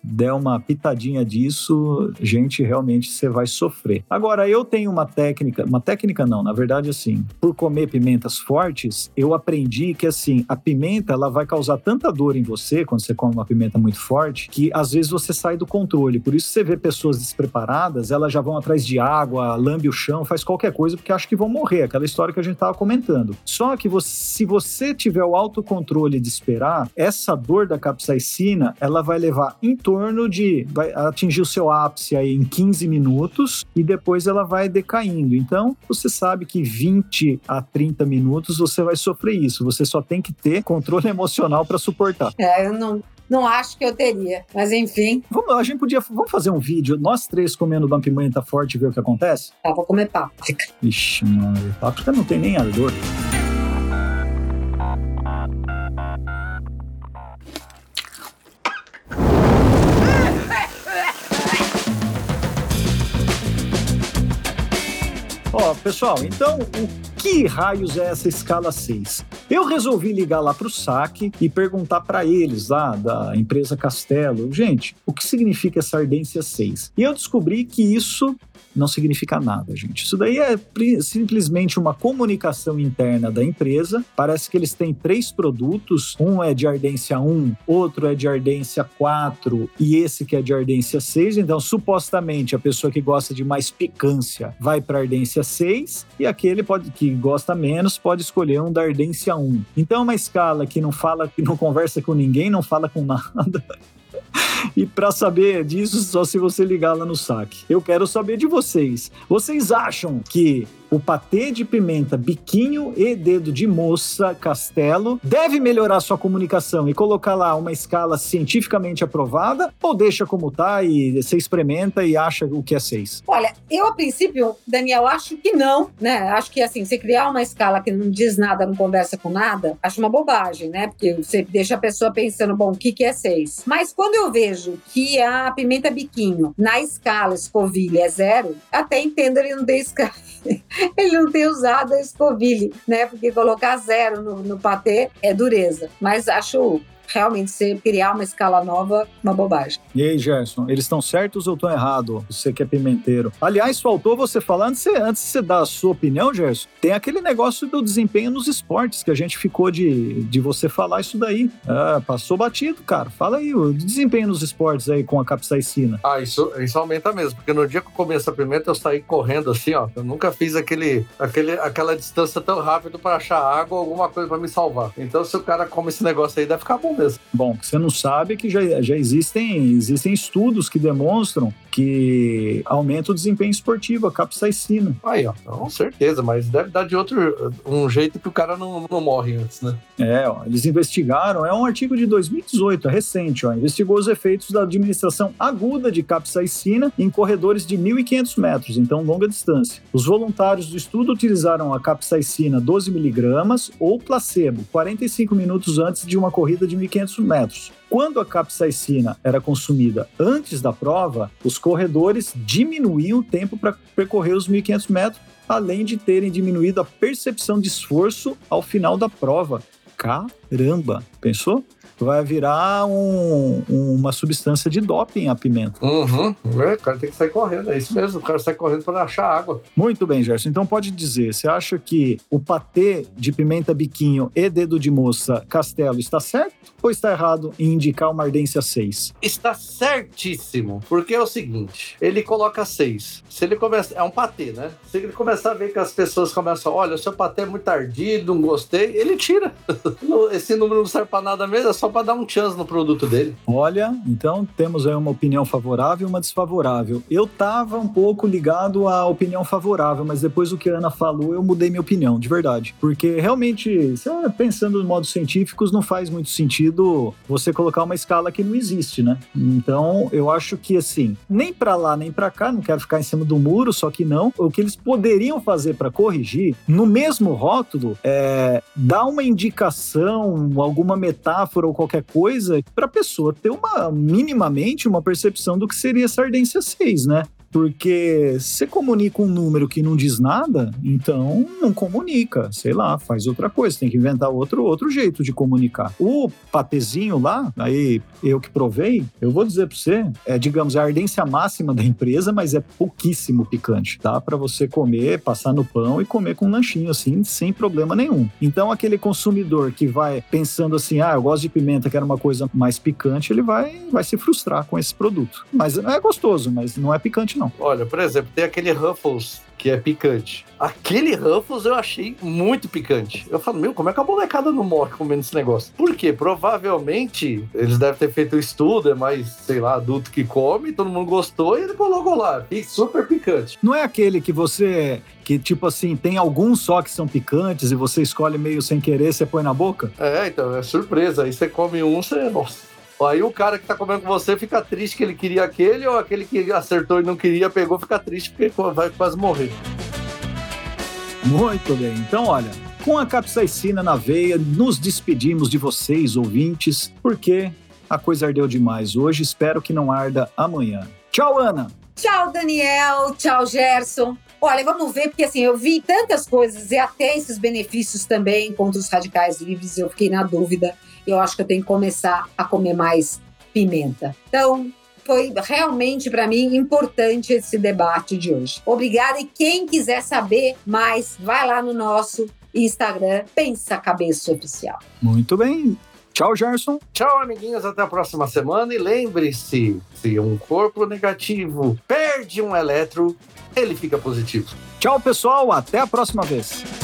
der uma pitadinha disso, gente, realmente você vai sofrer. Agora, eu tenho uma técnica, uma técnica não, na verdade, assim, por comer pimentas fortes, eu aprendi que, assim, a pimenta, ela vai causar tanta dor em você quando você come uma pimenta muito forte, que às vezes você sai do controle. Por isso você vê pessoas despreparadas, elas já vão atrás de água, lambe o chão, faz qualquer coisa porque acham que vão morrer. Aquela história que a gente estava comentando. Só que você, se você tiver o autocontrole de esperar, essa dor da capsaicina, ela vai levar em torno de. vai atingir o seu ápice aí em 15 minutos e depois ela vai decaindo. Então, você sabe que 20 a 30 minutos você vai sofrer isso. Você só tem que ter controle [LAUGHS] emocional para suportar. É, eu não, não acho que eu teria. Mas enfim, Vamos, a gente podia vamos fazer um vídeo, nós três comendo uma pimenta forte e ver o que acontece? tá, vou comer páprica. Ixi, mano, páprica não tem nem ardor. Ó, pessoal, então o que raios é essa escala 6? Eu resolvi ligar lá para o SAC e perguntar para eles lá da empresa Castelo, gente, o que significa essa ardência 6? E eu descobri que isso não significa nada, gente. Isso daí é simplesmente uma comunicação interna da empresa. Parece que eles têm três produtos: um é de ardência 1, outro é de ardência 4 e esse que é de ardência 6. Então, supostamente, a pessoa que gosta de mais picância vai para ardência 6 e aquele pode, que gosta menos pode escolher um da ardência 1. Então, é uma escala que não fala, que não conversa com ninguém, não fala com [LAUGHS] nada. E para saber disso, só se você ligar lá no saque. Eu quero saber de vocês. Vocês acham que o patê de pimenta biquinho e dedo de moça castelo deve melhorar sua comunicação e colocar lá uma escala cientificamente aprovada ou deixa como tá e você experimenta e acha o que é seis? Olha, eu a princípio, Daniel, acho que não, né? Acho que assim, você criar uma escala que não diz nada, não conversa com nada, acho uma bobagem, né? Porque você deixa a pessoa pensando, bom, o que, que é seis? Mas quando eu vejo que a pimenta biquinho na escala Scoville é zero, até entendo ele não ter escala. [LAUGHS] ele não ter usado a Scoville, né? Porque colocar zero no, no patê é dureza. Mas acho realmente você criar uma escala nova, uma bobagem. E aí, Gerson, eles estão certos ou estão errados? Você que é pimenteiro. Aliás, faltou você falar, antes de você, antes de você dar a sua opinião, Gerson, tem aquele negócio do desempenho nos esportes, que a gente ficou de, de você falar isso daí. Ah, passou batido, cara. Fala aí, o desempenho nos esportes aí com a capsaicina. Ah, isso, isso aumenta mesmo, porque no dia que eu comi essa pimenta, eu saí correndo assim, ó. Eu nunca fiz aquele, aquele, aquela distância tão rápido para achar água ou alguma coisa para me salvar. Então, se o cara come esse negócio aí, deve ficar bom mesmo. Bom, que você não sabe que já, já existem, existem estudos que demonstram que aumenta o desempenho esportivo, a capsaicina. Aí, ó, com certeza, mas deve dar de outro um jeito que o cara não, não morre antes, né? É, ó, eles investigaram, é um artigo de 2018, é recente, ó, investigou os efeitos da administração aguda de capsaicina em corredores de 1.500 metros, então longa distância. Os voluntários do estudo utilizaram a capsaicina 12mg ou placebo, 45 minutos antes de uma corrida de 1.500 metros. Quando a capsaicina era consumida antes da prova, os corredores diminuíam o tempo para percorrer os 1.500 metros, além de terem diminuído a percepção de esforço ao final da prova. Caramba, pensou? Vai virar um- uma substância de doping a pimenta. Uhum. É, o cara tem que sair correndo, é isso mesmo. O cara sai correndo para achar água. Muito bem, Gerson. Então pode dizer, você acha que o patê de pimenta biquinho e dedo de moça castelo está certo ou está errado em indicar uma ardência 6? Está certíssimo, porque é o seguinte: ele coloca seis. Se ele começa. É um patê, né? Se ele começar a ver que as pessoas começam, olha, o seu patê é muito ardido, não gostei, ele tira. [LAUGHS] Esse número não serve pra nada mesmo, é só pra dar um chance no produto dele. Olha, então temos aí uma opinião favorável e uma desfavorável. Eu tava um pouco ligado à opinião favorável, mas depois do que a Ana falou, eu mudei minha opinião, de verdade. Porque realmente, pensando em modos científicos, não faz muito sentido você colocar uma escala que não existe, né? Então, eu acho que assim, nem pra lá nem pra cá, não quero ficar em cima do muro, só que não. O que eles poderiam fazer pra corrigir, no mesmo rótulo, é dar uma indicação, alguma metáfora qualquer coisa, pra pessoa ter uma minimamente uma percepção do que seria essa ardência 6, né? Porque você comunica um número que não diz nada, então não comunica, sei lá, faz outra coisa, tem que inventar outro, outro jeito de comunicar. O patezinho lá, aí eu que provei, eu vou dizer para você, é, digamos, a ardência máxima da empresa, mas é pouquíssimo picante. Dá para você comer, passar no pão e comer com um lanchinho assim, sem problema nenhum. Então, aquele consumidor que vai pensando assim, ah, eu gosto de pimenta, quero uma coisa mais picante, ele vai, vai se frustrar com esse produto. Mas é gostoso, mas não é picante, não. Olha, por exemplo, tem aquele Ruffles que é picante. Aquele Ruffles eu achei muito picante. Eu falo, meu, como é que a molecada não morre comendo esse negócio? Por quê? Provavelmente eles devem ter feito um estudo, é mais, sei lá, adulto que come, todo mundo gostou e ele colocou lá. E super picante. Não é aquele que você que tipo assim, tem alguns só que são picantes e você escolhe meio sem querer, você põe na boca? É, então, é surpresa. Aí você come um, você. Nossa. Aí o cara que tá comendo com você fica triste que ele queria aquele, ou aquele que acertou e não queria, pegou, fica triste porque vai quase morrer. Muito bem. Então, olha, com a capsaicina na veia, nos despedimos de vocês, ouvintes, porque a coisa ardeu demais hoje. Espero que não arda amanhã. Tchau, Ana! Tchau, Daniel. Tchau, Gerson. Olha, vamos ver, porque assim, eu vi tantas coisas e até esses benefícios também contra os radicais livres, eu fiquei na dúvida. Eu acho que eu tenho que começar a comer mais pimenta. Então, foi realmente para mim importante esse debate de hoje. Obrigada e quem quiser saber mais, vai lá no nosso Instagram, Pensa Cabeça Oficial. Muito bem. Tchau, Gerson. Tchau, amiguinhos. Até a próxima semana. E lembre-se: se um corpo negativo perde um elétron, ele fica positivo. Tchau, pessoal. Até a próxima vez.